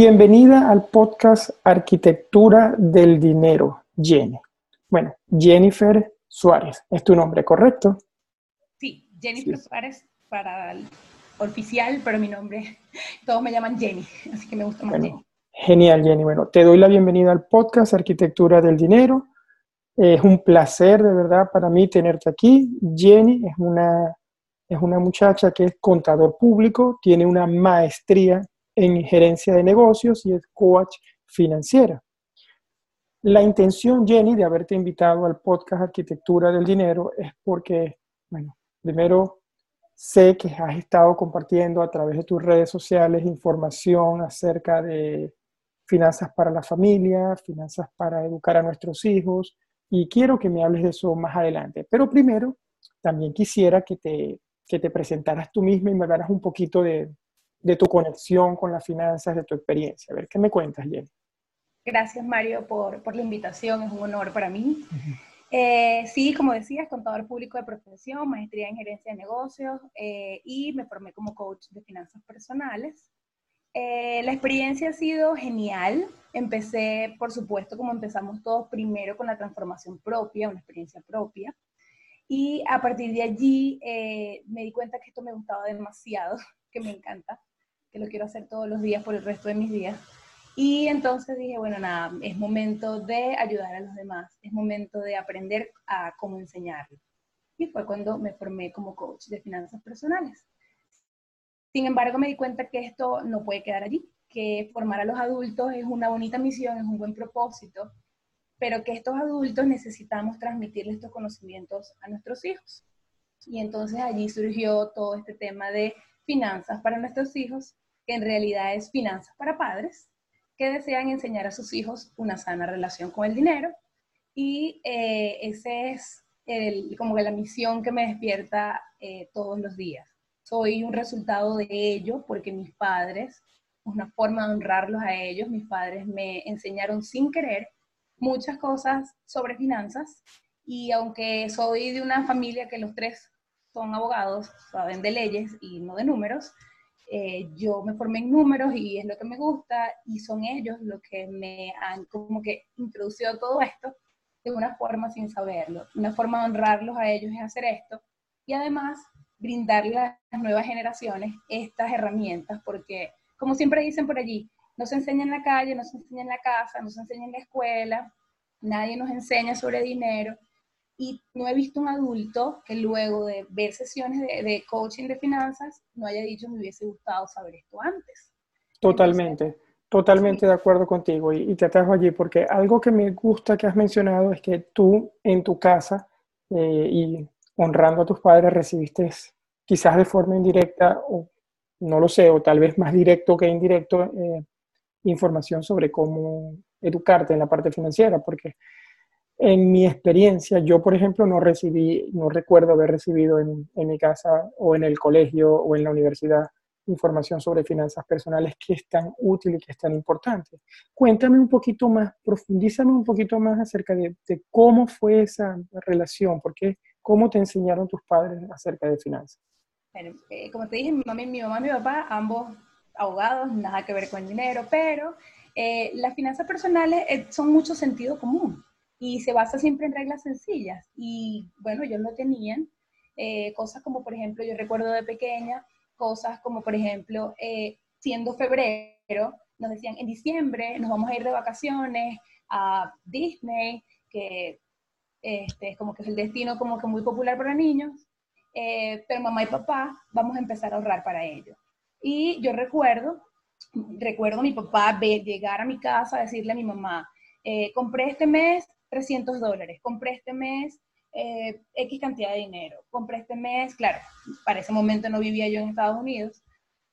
Bienvenida al podcast Arquitectura del Dinero, Jenny. Bueno, Jennifer Suárez, ¿es tu nombre correcto? Sí, Jennifer Suárez para el oficial, pero mi nombre, todos me llaman Jenny, así que me gusta más Jenny. Genial, Jenny. Bueno, te doy la bienvenida al podcast Arquitectura del Dinero. Es un placer, de verdad, para mí tenerte aquí. Jenny es una, es una muchacha que es contador público, tiene una maestría en gerencia de negocios y es coach financiera. La intención, Jenny, de haberte invitado al podcast Arquitectura del Dinero es porque, bueno, primero sé que has estado compartiendo a través de tus redes sociales información acerca de finanzas para la familia, finanzas para educar a nuestros hijos, y quiero que me hables de eso más adelante. Pero primero, también quisiera que te, que te presentaras tú misma y me hablaras un poquito de, de tu conexión con las finanzas, de tu experiencia. A ver, ¿qué me cuentas, Jenny? Gracias, Mario, por, por la invitación. Es un honor para mí. Eh, sí, como decías, contador público de profesión, maestría en gerencia de negocios eh, y me formé como coach de finanzas personales. Eh, la experiencia ha sido genial. Empecé, por supuesto, como empezamos todos, primero con la transformación propia, una experiencia propia. Y a partir de allí me di cuenta que esto me gustaba demasiado, que me encanta que lo quiero hacer todos los días por el resto de mis días. Y entonces dije, bueno, nada, es momento de ayudar a los demás, es momento de aprender a cómo enseñarlo. Y fue cuando me formé como coach de finanzas personales. Sin embargo, me di cuenta que esto no puede quedar allí, que formar a los adultos es una bonita misión, es un buen propósito, pero que estos adultos necesitamos transmitirles estos conocimientos a nuestros hijos. Y entonces allí surgió todo este tema de finanzas para nuestros hijos, que en realidad es finanzas para padres, que desean enseñar a sus hijos una sana relación con el dinero. Y eh, esa es el, como la misión que me despierta eh, todos los días. Soy un resultado de ello porque mis padres, una forma de honrarlos a ellos, mis padres me enseñaron sin querer muchas cosas sobre finanzas y aunque soy de una familia que los tres son abogados, saben de leyes y no de números. Eh, yo me formé en números y es lo que me gusta y son ellos los que me han como que introducido todo esto de una forma sin saberlo. Una forma de honrarlos a ellos es hacer esto y además brindarle a las nuevas generaciones estas herramientas porque como siempre dicen por allí, no se enseña en la calle, no se enseña en la casa, no se enseña en la escuela, nadie nos enseña sobre dinero y no he visto un adulto que luego de ver sesiones de, coaching de finanzas no haya dicho me hubiese gustado saber esto antes. Totalmente, totalmente de acuerdo contigo y, te atajo allí porque algo que me gusta que has mencionado es que tú en tu casa eh, y honrando a tus padres recibiste quizás de forma indirecta o no lo sé, o tal vez más directo que indirecto, eh, información sobre cómo educarte en la parte financiera, porque en mi experiencia, yo, por ejemplo, no recibí, no recuerdo haber recibido en, mi casa o en el colegio o en la universidad información sobre finanzas personales que es tan útil y que es tan importante. Cuéntame un poquito más, profundízame un poquito más acerca de, cómo fue esa relación, porque cómo te enseñaron tus padres acerca de finanzas. Eh, como te dije, mi mamá, mi mamá y mi papá, ambos abogados, nada que ver con dinero, pero eh, las finanzas personales eh, son mucho sentido común y se basa siempre en reglas sencillas. Y bueno, ellos no tenían eh, cosas como, por ejemplo, yo recuerdo de pequeña, cosas como, por ejemplo, eh, siendo febrero, nos decían, en diciembre nos vamos a ir de vacaciones a Disney, que este, es como que es el destino como que muy popular para niños, eh, pero mamá y papá vamos a empezar a ahorrar para ello. Y yo recuerdo, recuerdo a mi papá llegar a mi casa a decirle a mi mamá, compré este mes 300 dólares, compré este mes eh, X cantidad de dinero, compré este mes, claro, para ese momento no vivía yo en Estados Unidos,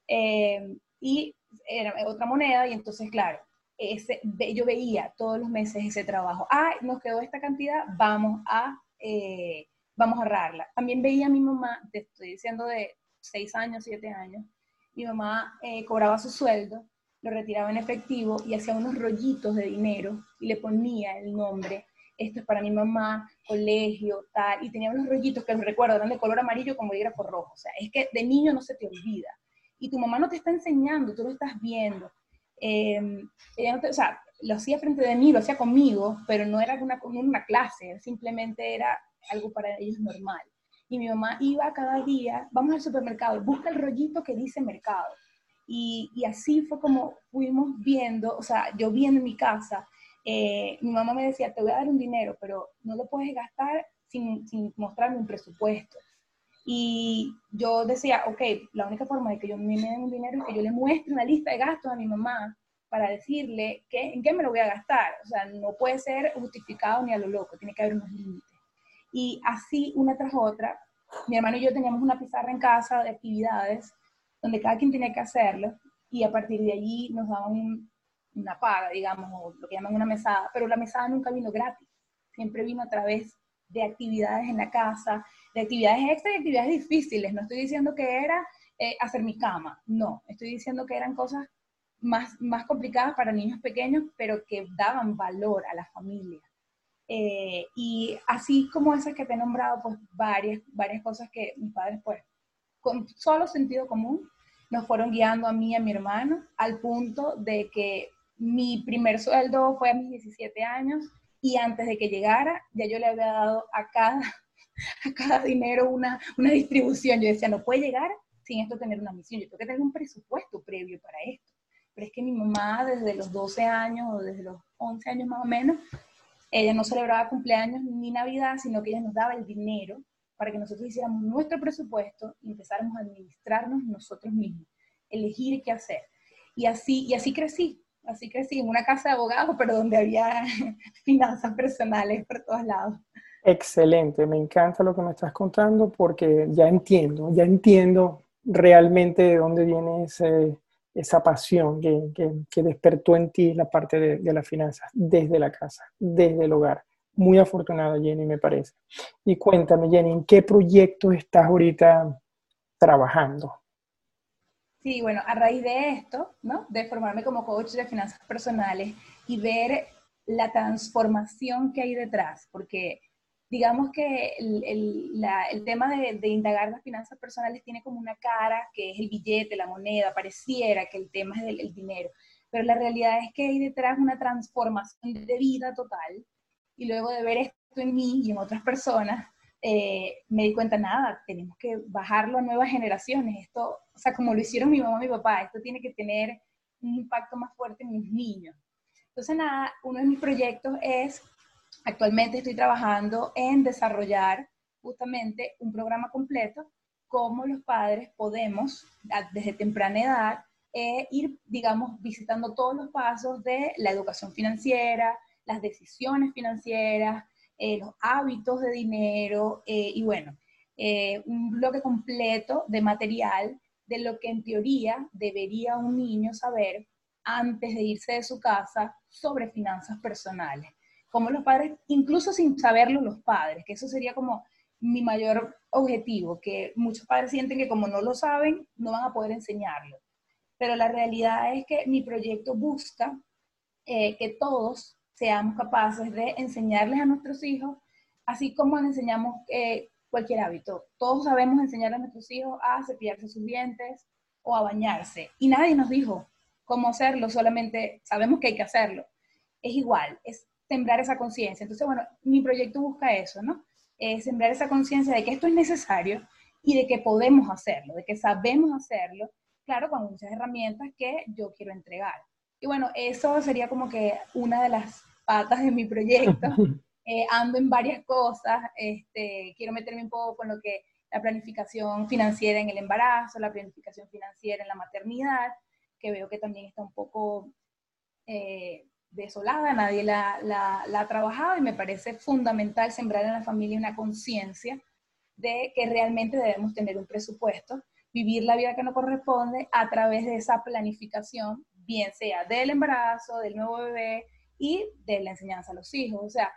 eh, y era otra moneda, y entonces, claro, ese, yo veía todos los meses ese trabajo, ah, nos quedó esta cantidad, vamos a, eh, vamos a ahorrarla. También veía a mi mamá, te estoy diciendo de 6 años, 7 años, mi mamá cobraba su sueldo lo retiraba en efectivo y hacía unos rollitos de dinero y le ponía el nombre. Esto es para mi mamá, colegio, tal. Y tenía unos rollitos que los recuerdo, eran de color amarillo con bolígrafo rojo. O sea, es que de niño no se te olvida. Y tu mamá no te está enseñando, tú lo estás viendo. Eh, o sea, lo hacía frente de mí, lo hacía conmigo, pero no era una, una clase, simplemente era algo para ellos normal. Y mi mamá iba cada día, vamos al supermercado, busca el rollito que dice mercado. Y, así fue como fuimos viendo, o sea, yo viendo en mi casa, eh, mi mamá me decía, te voy a dar un dinero, pero no lo puedes gastar sin, sin mostrarme un presupuesto. Y yo decía, ok, la única forma de que yo me den un dinero es que yo le muestre una lista de gastos a mi mamá para decirle que, en qué me lo voy a gastar. O sea, no puede ser justificado ni a lo loco, tiene que haber unos límites. Y así, una tras otra, mi hermano y yo teníamos una pizarra en casa de actividades donde cada quien tenía que hacerlo y a partir de allí nos daban una paga, digamos, o lo que llaman una mesada, pero la mesada nunca vino gratis, siempre vino a través de actividades en la casa, de actividades extra y actividades difíciles. No estoy diciendo que era eh, hacer mi cama, no, estoy diciendo que eran cosas más, más complicadas para niños pequeños, pero que daban valor a la familia. Eh, y así como esas que te he nombrado, pues varias, varias cosas que mis padres, pues, con solo sentido común, nos fueron guiando a mí y a mi hermano, al punto de que mi primer sueldo fue a mis 17 años y antes de que llegara, ya yo le había dado a cada, a cada dinero una, una distribución. Yo decía, no puede llegar sin esto tener una misión, yo tengo que tener un presupuesto previo para esto. Pero es que mi mamá desde los 12 años o desde los 11 años más o menos, ella no celebraba cumpleaños ni Navidad, sino que ella nos daba el dinero para que nosotros hiciéramos nuestro presupuesto y empezáramos a administrarnos nosotros mismos, elegir qué hacer. Y así, y así crecí, así crecí en una casa de abogados, pero donde había finanzas personales por todos lados. Excelente, me encanta lo que me estás contando porque ya entiendo, ya entiendo realmente de dónde viene ese, esa pasión que, que, despertó en ti la parte de, de las finanzas desde la casa, desde el hogar. Muy afortunada, Jenny, me parece. Y cuéntame, Jenny, ¿en qué proyecto estás ahorita trabajando? Sí, bueno, a raíz de esto, ¿no? De formarme como coach de finanzas personales y ver la transformación que hay detrás, porque digamos que el, tema de, indagar las finanzas personales tiene como una cara que es el billete, la moneda, pareciera que el tema es el dinero, pero la realidad es que hay detrás una transformación de vida total y luego de ver esto en mí y en otras personas, eh, me di cuenta, nada, tenemos que bajarlo a nuevas generaciones, esto, o sea, como lo hicieron mi mamá y mi papá, esto tiene que tener un impacto más fuerte en mis niños. Entonces, nada, uno de mis proyectos es Actualmente estoy trabajando en desarrollar justamente un programa completo, cómo los padres podemos, desde temprana edad, eh, ir, digamos, visitando todos los pasos de la educación financiera, las decisiones financieras, eh, los hábitos de dinero eh, y bueno, un bloque completo de material de lo que en teoría debería un niño saber antes de irse de su casa sobre finanzas personales como los padres, incluso sin saberlo los padres, que eso sería como mi mayor objetivo, que muchos padres sienten que como no lo saben, no van a poder enseñarlo. Pero la realidad es que mi proyecto busca eh, que todos seamos capaces de enseñarles a nuestros hijos, así como enseñamos eh, cualquier hábito. Todos sabemos enseñar a nuestros hijos a cepillarse sus dientes o a bañarse. Y nadie nos dijo cómo hacerlo, solamente sabemos que hay que hacerlo. Es igual, es sembrar esa conciencia. Entonces, bueno, mi proyecto busca eso, ¿no? sembrar esa conciencia de que esto es necesario y de que podemos hacerlo, de que sabemos hacerlo, claro, con muchas herramientas que yo quiero entregar. Y bueno, eso sería como que una de las patas de mi proyecto. Eh, ando en varias cosas, este, quiero meterme un poco con lo que la planificación financiera en el embarazo, la planificación financiera en la maternidad, que veo que también está un poco eh, desolada, nadie la, ha trabajado y me parece fundamental sembrar en la familia una conciencia de que realmente debemos tener un presupuesto, vivir la vida que nos corresponde a través de esa planificación, bien sea del embarazo, del nuevo bebé y de la enseñanza a los hijos. O sea,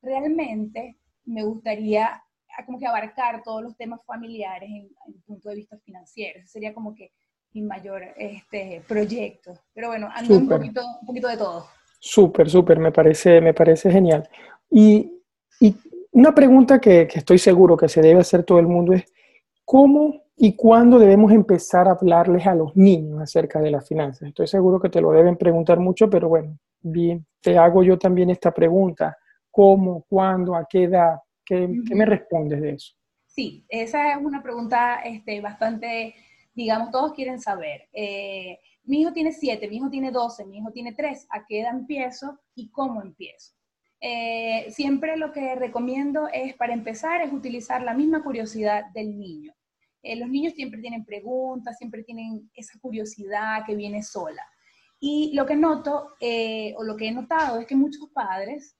realmente me gustaría como que abarcar todos los temas familiares en, el punto de vista financiero. Ese sería como que mi mayor este, proyecto. Pero bueno, ando un poquito, un poquito de todo. Súper, súper, me parece, me parece genial. Y, y una pregunta que, que, estoy seguro que se debe hacer todo el mundo es, ¿cómo ¿Y cuándo debemos empezar a hablarles a los niños acerca de las finanzas? Estoy seguro que te lo deben preguntar mucho, pero bueno, bien, te hago yo también esta pregunta. ¿Cómo, cuándo, a qué edad? ¿Qué, me respondes de eso? Sí, esa es una pregunta este, bastante, digamos, todos quieren saber. Eh, mi hijo tiene siete, mi hijo tiene 12, mi hijo tiene tres, ¿a qué edad empiezo y cómo empiezo? Eh, siempre lo que recomiendo es, para empezar, es utilizar la misma curiosidad del niño. Eh, los niños siempre tienen preguntas, siempre tienen esa curiosidad que viene sola. Y lo que noto, o lo que he notado, es que muchos padres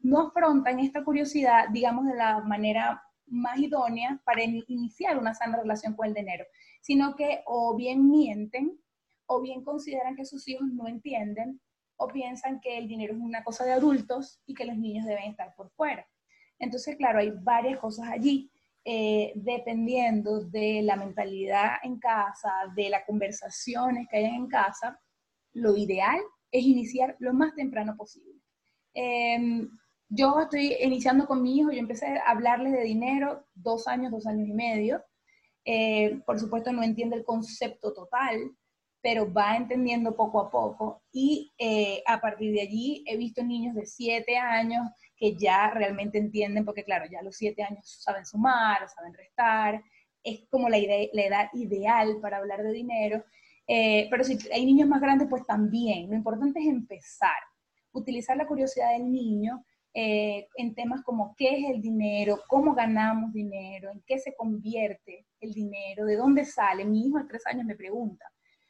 no afrontan esta curiosidad, digamos, de la manera más idónea para iniciar una sana relación con el dinero, sino que o bien mienten, o bien consideran que sus hijos no entienden, o piensan que el dinero es una cosa de adultos y que los niños deben estar por fuera. Entonces, claro, hay varias cosas allí, eh, dependiendo de la mentalidad en casa, de las conversaciones que hayan en casa, lo ideal es iniciar lo más temprano posible. Em, yo estoy iniciando con mi hijo, yo empecé a hablarles de dinero dos años, dos años y medio. Eh, por supuesto no entiende el concepto total, pero va entendiendo poco a poco. Y eh, a partir de allí he visto niños de siete años que ya realmente entienden, porque claro, ya a los siete años saben sumar, saben restar, es como la, la edad ideal para hablar de dinero. Eh, pero si hay niños más grandes, pues también. Lo importante es empezar, utilizar la curiosidad del niño eh, en temas como qué es el dinero, cómo ganamos dinero, en qué se convierte el dinero, de dónde sale. Mi hijo de tres años me pregunta,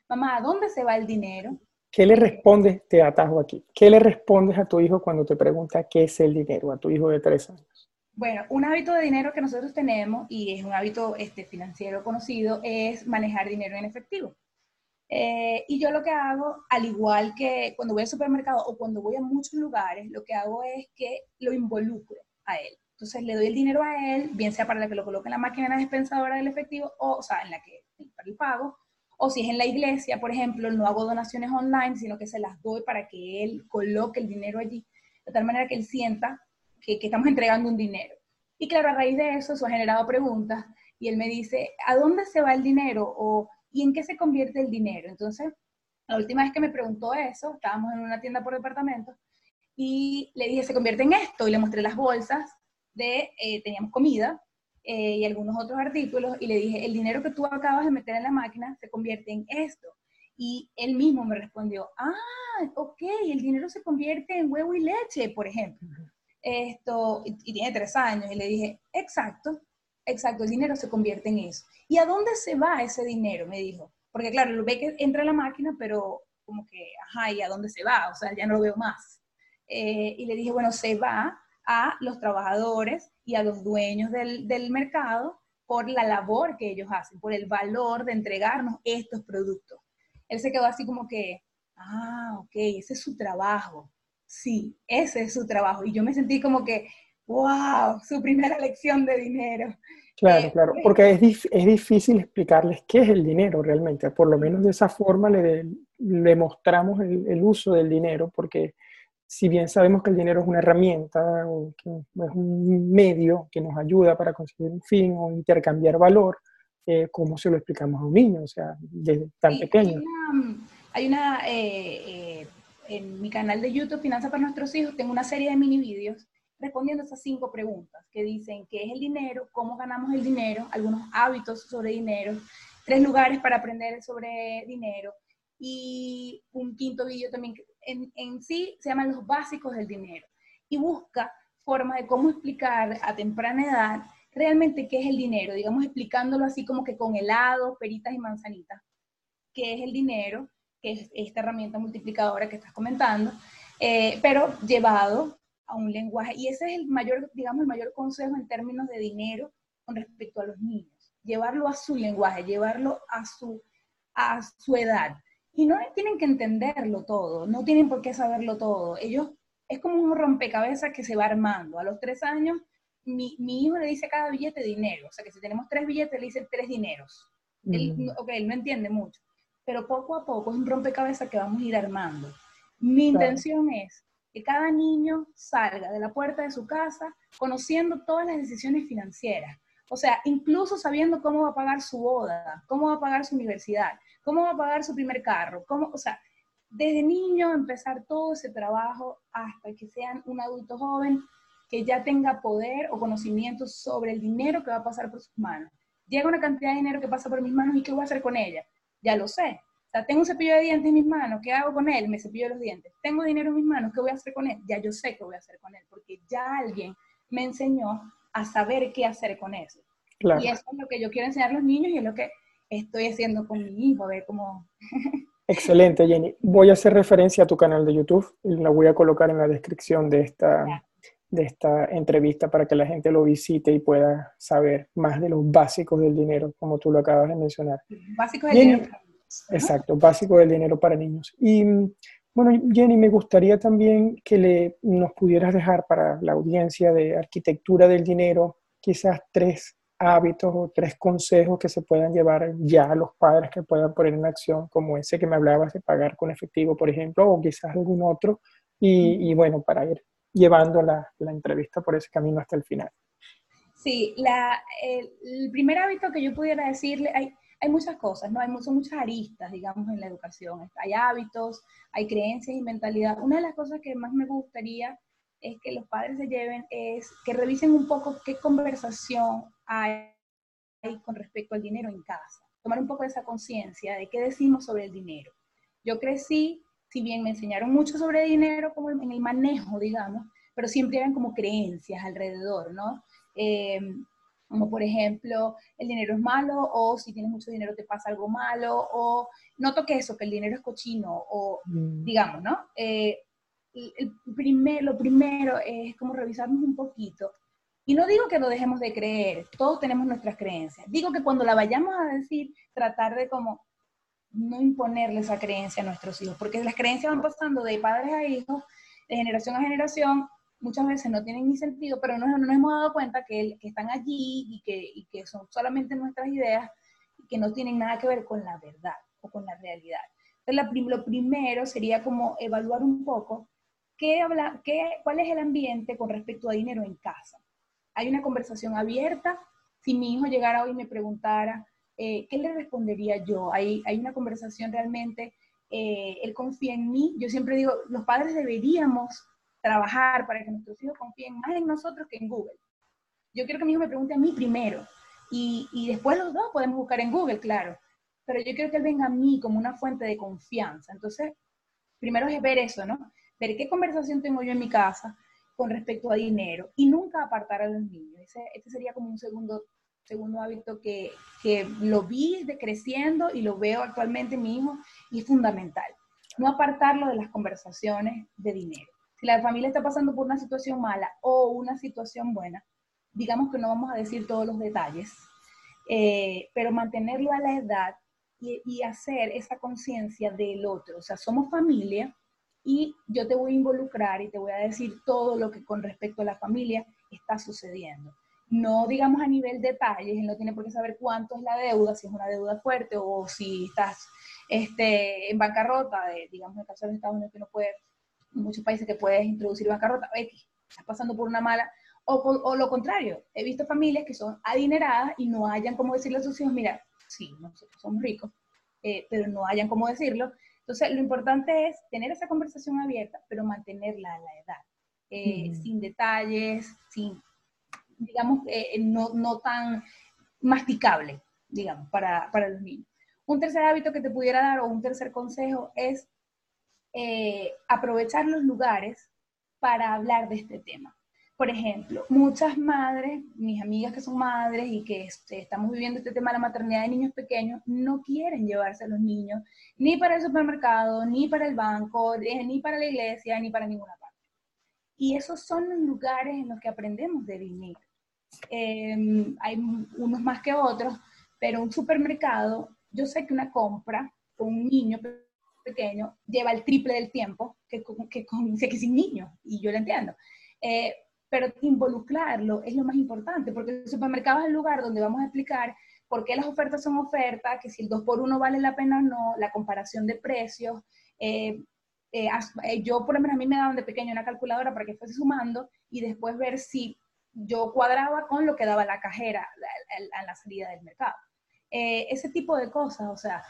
mamá, ¿a dónde se va el dinero? ¿Qué le respondes? Te atajo aquí. ¿Qué le respondes a tu hijo cuando te pregunta qué es el dinero, a tu hijo de tres años? Bueno, un hábito de dinero que nosotros tenemos, y es un hábito este, financiero conocido, es manejar dinero en efectivo. Eh, y yo lo que hago, al igual que cuando voy al supermercado o cuando voy a muchos lugares, lo que hago es que lo involucro a él. Entonces le doy el dinero a él, bien sea para que lo coloque en la máquina dispensadora del efectivo, o, o sea, en la que para el pago, o si es en la iglesia, por ejemplo, no hago donaciones online, sino que se las doy para que él coloque el dinero allí, de tal manera que él sienta que, estamos entregando un dinero. Y claro, a raíz de eso, eso ha generado preguntas, y él me dice, ¿a dónde se va el dinero? O ¿y en qué se convierte el dinero? Entonces, la última vez que me preguntó eso, estábamos en una tienda por departamento, y le dije, se convierte en esto, y le mostré las bolsas de, eh, teníamos comida eh, y algunos otros artículos, y le dije, el dinero que tú acabas de meter en la máquina se convierte en esto. Y él mismo me respondió, ah, ok, el dinero se convierte en huevo y leche, por ejemplo. Esto, y, y tiene tres años, y le dije, exacto, exacto, el dinero se convierte en eso. ¿Y a dónde se va ese dinero? Me dijo. Porque claro, lo ve que entra a la máquina, pero como que, ajá, ¿y a dónde se va? O sea, ya no lo veo más. Eh, y le dije, bueno, se va a los trabajadores y a los dueños del, del mercado por la labor que ellos hacen, por el valor de entregarnos estos productos. Él se quedó así como que, ah, ok, ese es su trabajo. Sí, ese es su trabajo. Y yo me sentí como que, wow, su primera lección de dinero. Claro, eh, claro, porque es, es, difícil explicarles qué es el dinero realmente. Por lo menos de esa forma le, le mostramos el, uso del dinero, porque si bien sabemos que el dinero es una herramienta o que es un medio que nos ayuda para conseguir un fin o intercambiar valor, eh, ¿cómo se lo explicamos a un niño? O sea, desde tan pequeño. Hay una, eh, en mi canal de YouTube, Finanzas para Nuestros Hijos, tengo una serie de mini vídeos respondiendo esas cinco preguntas que dicen qué es el dinero, cómo ganamos el dinero, algunos hábitos sobre dinero, tres lugares para aprender sobre dinero y un quinto vídeo también en, sí se llama los básicos del dinero y busca formas de cómo explicar a temprana edad realmente qué es el dinero, digamos explicándolo así como que con helado, peritas y manzanitas, qué es el dinero, que es esta herramienta multiplicadora que estás comentando, eh, pero llevado a un lenguaje. Y ese es el mayor, digamos, el mayor consejo en términos de dinero con respecto a los niños. Llevarlo a su lenguaje, llevarlo a su, a su edad. Y no tienen que entenderlo todo, no tienen por qué saberlo todo. Ellos, es como un rompecabezas que se va armando. A los tres años, mi, mi hijo le dice a cada billete dinero. O sea que si tenemos tres billetes, le dice tres dineros. Él, ok, él no entiende mucho. Pero poco a poco es un rompecabezas que vamos a ir armando. Mi intención es que cada niño salga de la puerta de su casa conociendo todas las decisiones financieras, O sea, incluso sabiendo cómo va a pagar su boda, cómo va a pagar su universidad, cómo va a pagar su primer carro, cómo, o sea, desde niño empezar todo ese trabajo hasta que sean un adulto joven que ya tenga poder o conocimiento sobre el dinero que va a pasar por sus manos. Llega una cantidad de dinero que pasa por mis manos y ¿qué voy a hacer con ella? Ya lo sé. O sea, tengo un cepillo de dientes en mis manos, ¿qué hago con él? Me cepillo los dientes. Tengo dinero en mis manos, ¿qué voy a hacer con él? Ya yo sé qué voy a hacer con él, porque ya alguien me enseñó a saber qué hacer con eso. Y eso es lo que yo quiero enseñar a los niños y es lo que estoy haciendo con mi hijo, a ver cómo... Excelente, Jenny. Voy a hacer referencia a tu canal de YouTube y la voy a colocar en la descripción de esta, de esta entrevista para que la gente lo visite y pueda saber más de los básicos del dinero, como tú lo acabas de mencionar. Básicos del dinero. Exacto, básicos del dinero para niños. Y bueno, Jenny, me gustaría también que le, nos pudieras dejar para la audiencia de arquitectura del dinero quizás tres hábitos o tres consejos que se puedan llevar ya a los padres que puedan poner en acción, como ese que me hablabas de pagar con efectivo, por ejemplo, o quizás algún otro, y, bueno, para ir llevando la, la, entrevista por ese camino hasta el final. Sí, la, el, primer hábito que yo pudiera decirle, hay, hay muchas cosas, ¿no? Hay son muchas aristas, digamos, en la educación. Hay hábitos, hay creencias y mentalidad. Una de las cosas que más me gustaría es que los padres se lleven es que revisen un poco qué conversación hay con respecto al dinero en casa. Tomar un poco de esa conciencia de qué decimos sobre el dinero. Yo crecí, si bien me enseñaron mucho sobre dinero, como en el manejo, digamos, pero siempre eran como creencias alrededor, ¿no? Eh, como por ejemplo, el dinero es malo, o si tienes mucho dinero te pasa algo malo, o no toque eso, que el dinero es cochino, o mm. digamos, ¿no? Eh, el primer, lo primero es como revisarnos un poquito. Y no digo que lo dejemos de creer, todos tenemos nuestras creencias. Digo que cuando la vayamos a decir, tratar de como no imponerle esa creencia a nuestros hijos, porque las creencias van pasando de padres a hijos, de generación a generación, muchas veces no tienen ni sentido, pero no, no nos hemos dado cuenta que, que están allí y que, y que, son solamente nuestras ideas y que no tienen nada que ver con la verdad o con la realidad. Entonces, lo primero sería como evaluar un poco ¿qué habla, qué, cuál es el ambiente con respecto a dinero en casa. Hay una conversación abierta. Si mi hijo llegara hoy y me preguntara, eh, ¿qué le respondería yo? Hay, hay una conversación realmente, eh, él confía en mí. Yo siempre digo, los padres deberíamos trabajar para que nuestros hijos confíen más en nosotros que en Google. Yo quiero que mi hijo me pregunte a mí primero y, y después los dos podemos buscar en Google, claro. Pero yo quiero que él venga a mí como una fuente de confianza. Entonces, primero es ver eso, ¿no? Ver qué conversación tengo yo en mi casa con respecto a dinero y nunca apartar a los niños. Ese, este sería como un segundo, segundo hábito que, que lo vi de creciendo y lo veo actualmente en mi hijo y es fundamental. No apartarlo de las conversaciones de dinero. Si la familia está pasando por una situación mala o una situación buena, digamos que no vamos a decir todos los detalles, eh, pero mantenerlo a la edad y, y hacer esa conciencia del otro. O sea, somos familia, y yo te voy a involucrar y te voy a decir todo lo que con respecto a la familia está sucediendo. No digamos a nivel detalles, él no tiene por qué saber cuánto es la deuda, si es una deuda fuerte o si estás este, en bancarrota, de, digamos en el caso de los Estados Unidos que no puede, en muchos países que puedes introducir bancarrota, X, estás pasando por una mala, o, o, lo contrario, he visto familias que son adineradas y no hayan como decirle a sus hijos, mira, sí, nosotros somos ricos, eh, pero no hayan como decirlo, entonces, lo importante es tener esa conversación abierta, pero mantenerla a la edad, eh, sin detalles, sin, digamos, eh, no, no, tan masticable, digamos, para, para, los niños. Un tercer hábito que te pudiera dar o un tercer consejo es eh, aprovechar los lugares para hablar de este tema. Por ejemplo, muchas madres, mis amigas que son madres y que este, estamos viviendo este tema de la maternidad de niños pequeños, no quieren llevarse a los niños ni para el supermercado, ni para el banco, ni para la iglesia, ni para ninguna parte. Y esos son los lugares en los que aprendemos de vivir. Em, hay unos más que otros, pero un supermercado, yo sé que una compra con un niño pequeño lleva el triple del tiempo que, que, que, que sin niño, y yo lo entiendo. Eh, pero involucrarlo es lo más importante, porque el supermercado es el lugar donde vamos a explicar por qué las ofertas son ofertas, que si el 2 por 1 vale la pena o no, la comparación de precios. Eh, eh, eh, yo, por lo menos, a mí me daban de pequeño una calculadora para que fuese sumando y después ver si yo cuadraba con lo que daba la cajera a la salida del mercado. Eh, ese tipo de cosas, o sea,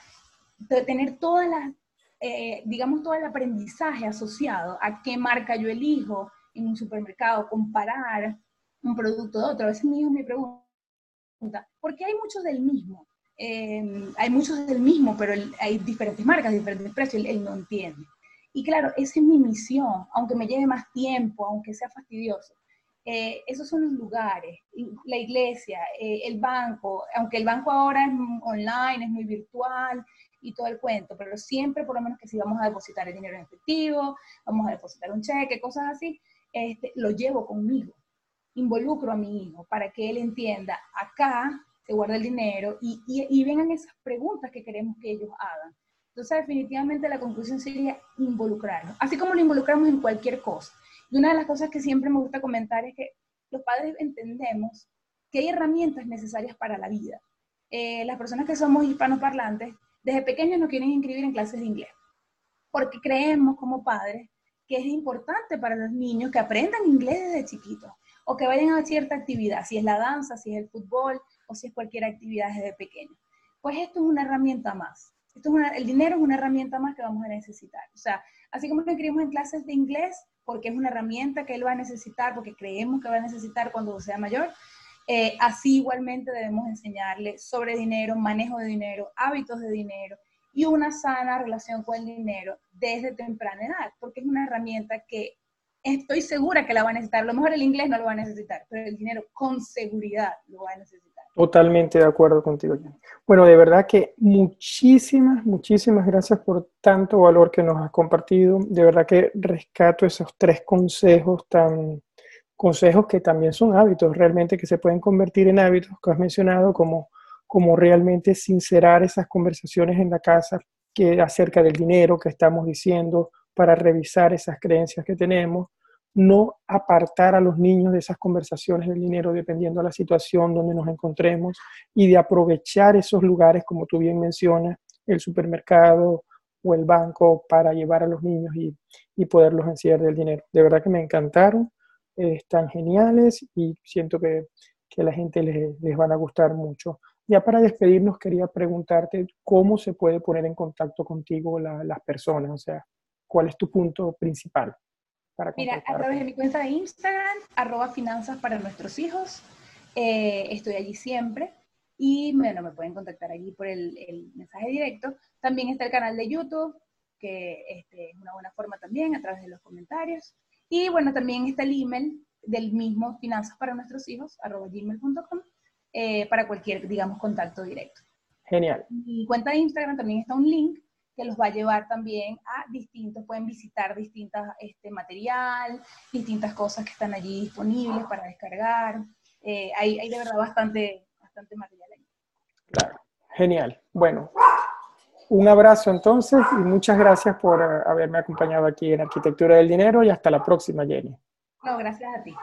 de tener todas las, eh, digamos, todo el aprendizaje asociado a qué marca yo elijo en un supermercado, comparar un producto de otro. A veces mi hijo me pregunta, ¿por qué hay muchos del mismo? Em, hay muchos del mismo, pero hay diferentes marcas, diferentes precios, él, no entiende. Y claro, esa es mi misión, aunque me lleve más tiempo, aunque sea fastidioso. Eh, esos son los lugares, la iglesia, eh, el banco, aunque el banco ahora es online, es muy virtual y todo el cuento, pero siempre por lo menos que si vamos a depositar el dinero en efectivo, vamos a depositar un cheque, cosas así, este, lo llevo conmigo, involucro a mi hijo para que él entienda, acá se guarda el dinero y, y, vengan esas preguntas que queremos que ellos hagan. Entonces, definitivamente la conclusión sería involucrarlos, así como lo involucramos en cualquier cosa. Y una de las cosas que siempre me gusta comentar es que los padres entendemos que hay herramientas necesarias para la vida. Eh, las personas que somos hispanoparlantes, desde pequeños nos quieren inscribir en clases de inglés, porque creemos como padres que es importante para los niños que aprendan inglés desde chiquitos o que vayan a cierta actividad, si es la danza, si es el fútbol, o si es cualquier actividad desde pequeño. Pues esto es una herramienta más. Esto es el dinero es una herramienta más que vamos a necesitar. O sea, así como lo escribimos en clases de inglés, porque es una herramienta que él va a necesitar, porque creemos que va a necesitar cuando sea mayor, eh, así igualmente debemos enseñarle sobre dinero, manejo de dinero, hábitos de dinero y una sana relación con el dinero desde temprana edad, porque es una herramienta que estoy segura que la va a necesitar. A lo mejor el inglés no lo va a necesitar, pero el dinero con seguridad lo va a necesitar. Totalmente de acuerdo contigo, Bueno, de verdad que muchísimas, muchísimas gracias por tanto valor que nos has compartido. De verdad que rescato esos tres consejos tan consejos que también son hábitos, realmente que se pueden convertir en hábitos que has mencionado, como, como realmente sincerar esas conversaciones en la casa que acerca del dinero que estamos diciendo para revisar esas creencias que tenemos, no apartar a los niños de esas conversaciones del dinero dependiendo de la situación donde nos encontremos y de aprovechar esos lugares, como tú bien mencionas, el supermercado o el banco para llevar a los niños y, y poderlos enseñar del dinero. De verdad que me encantaron, están geniales y siento que, que a la gente les, les van a gustar mucho. Ya para despedirnos quería preguntarte cómo se puede poner en contacto contigo las personas, o sea, cuál es tu punto principal. Mira, a través de mi cuenta de Instagram, arroba finanzas para nuestros hijos, eh, estoy allí siempre y bueno, me pueden contactar allí por el, mensaje directo. También está el canal de YouTube, que este, es una buena forma también a través de los comentarios. Y bueno, también está el email del mismo finanzas para nuestros hijos, arroba gmail.com, eh, para cualquier, digamos, contacto directo. Genial. Mi cuenta de Instagram también está un link que los va a llevar también a distintos, pueden visitar distintas este, material, distintas cosas que están allí disponibles para descargar. Eh, hay, hay, de verdad bastante, bastante material ahí. Claro, genial. Bueno, un abrazo entonces y muchas gracias por eh, haberme acompañado aquí en Arquitectura del Dinero y hasta la próxima, Jenny. No, gracias a ti.